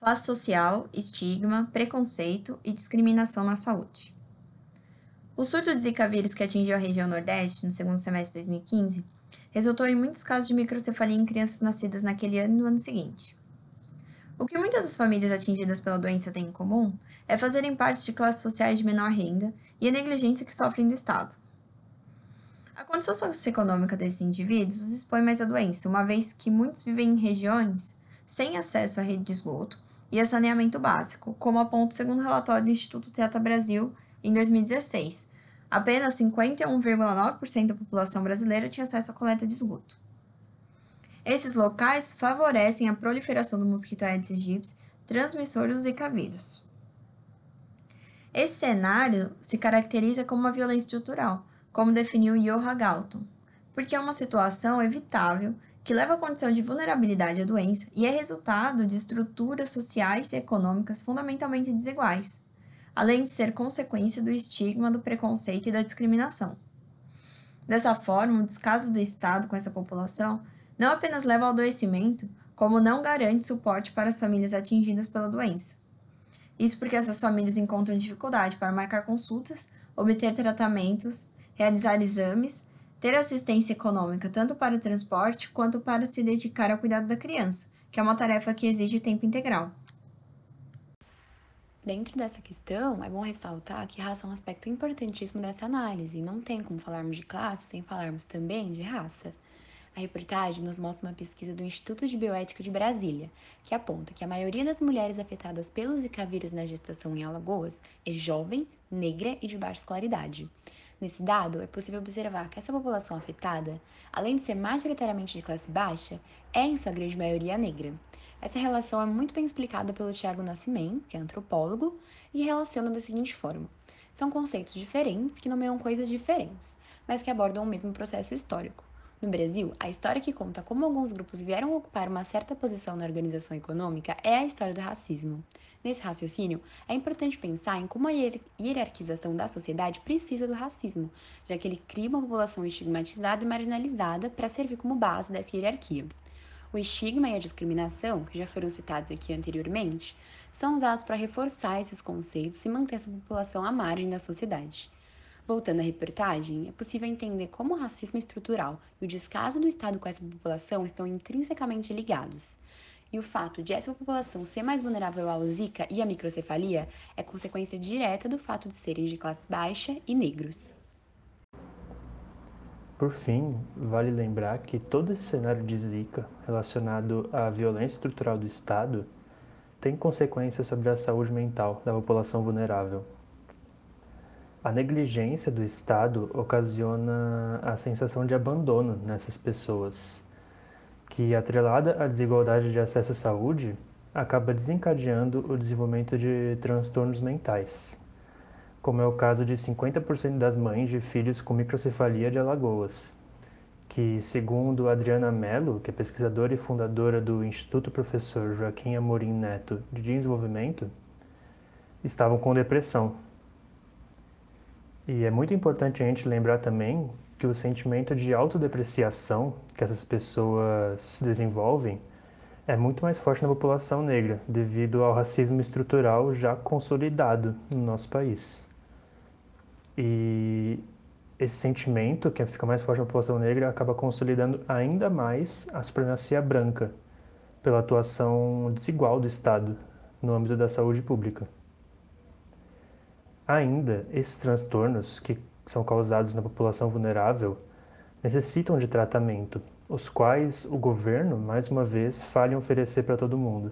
classe social, estigma, preconceito e discriminação na saúde. O surto de Zika vírus que atingiu a região Nordeste no segundo semestre de 2015 resultou em muitos casos de microcefalia em crianças nascidas naquele ano e no ano seguinte. O que muitas das famílias atingidas pela doença têm em comum é fazerem parte de classes sociais de menor renda e a negligência que sofrem do Estado. A condição socioeconômica desses indivíduos os expõe mais à doença, uma vez que muitos vivem em regiões sem acesso à rede de esgoto e a saneamento básico, como aponta o segundo relatório do Instituto Teata Brasil em 2016. Apenas 51,9% da população brasileira tinha acesso à coleta de esgoto. Esses locais favorecem a proliferação do mosquito Aedes aegypti, transmissor do Zika vírus. Esse cenário se caracteriza como uma violência estrutural, como definiu Johan Galton, porque é uma situação evitável que leva à condição de vulnerabilidade à doença e é resultado de estruturas sociais e econômicas fundamentalmente desiguais, além de ser consequência do estigma, do preconceito e da discriminação. Dessa forma, o descaso do Estado com essa população não apenas leva ao adoecimento, como não garante suporte para as famílias atingidas pela doença. Isso porque essas famílias encontram dificuldade para marcar consultas, obter tratamentos, realizar exames ter assistência econômica tanto para o transporte quanto para se dedicar ao cuidado da criança, que é uma tarefa que exige tempo integral. Dentro dessa questão, é bom ressaltar que raça é um aspecto importantíssimo dessa análise, e não tem como falarmos de classe sem falarmos também de raça. A reportagem nos mostra uma pesquisa do Instituto de Bioética de Brasília, que aponta que a maioria das mulheres afetadas pelos Zika vírus na gestação em Alagoas é jovem, negra e de baixa escolaridade. Nesse dado, é possível observar que essa população afetada, além de ser majoritariamente de classe baixa, é em sua grande maioria negra. Essa relação é muito bem explicada pelo Tiago Nascimento, que é antropólogo, e relaciona da seguinte forma: são conceitos diferentes que nomeiam coisas diferentes, mas que abordam o mesmo processo histórico. No Brasil, a história que conta como alguns grupos vieram ocupar uma certa posição na organização econômica é a história do racismo. Nesse raciocínio, é importante pensar em como a hierarquização da sociedade precisa do racismo, já que ele cria uma população estigmatizada e marginalizada para servir como base dessa hierarquia. O estigma e a discriminação, que já foram citados aqui anteriormente, são usados para reforçar esses conceitos e manter essa população à margem da sociedade. Voltando à reportagem, é possível entender como o racismo estrutural e o descaso do Estado com essa população estão intrinsecamente ligados. E o fato de essa população ser mais vulnerável ao Zika e à microcefalia é consequência direta do fato de serem de classe baixa e negros. Por fim, vale lembrar que todo esse cenário de Zika relacionado à violência estrutural do Estado tem consequências sobre a saúde mental da população vulnerável. A negligência do Estado ocasiona a sensação de abandono nessas pessoas que, atrelada à desigualdade de acesso à saúde, acaba desencadeando o desenvolvimento de transtornos mentais, como é o caso de 50% das mães de filhos com microcefalia de Alagoas, que, segundo Adriana Mello, que é pesquisadora e fundadora do Instituto Professor Joaquim Amorim Neto de Desenvolvimento, estavam com depressão. E é muito importante a gente lembrar também que o sentimento de autodepreciação que essas pessoas desenvolvem é muito mais forte na população negra, devido ao racismo estrutural já consolidado no nosso país. E esse sentimento, que fica mais forte na população negra, acaba consolidando ainda mais a supremacia branca, pela atuação desigual do Estado no âmbito da saúde pública. Ainda, esses transtornos, que são causados na população vulnerável necessitam de tratamento, os quais o governo, mais uma vez, falha em oferecer para todo mundo.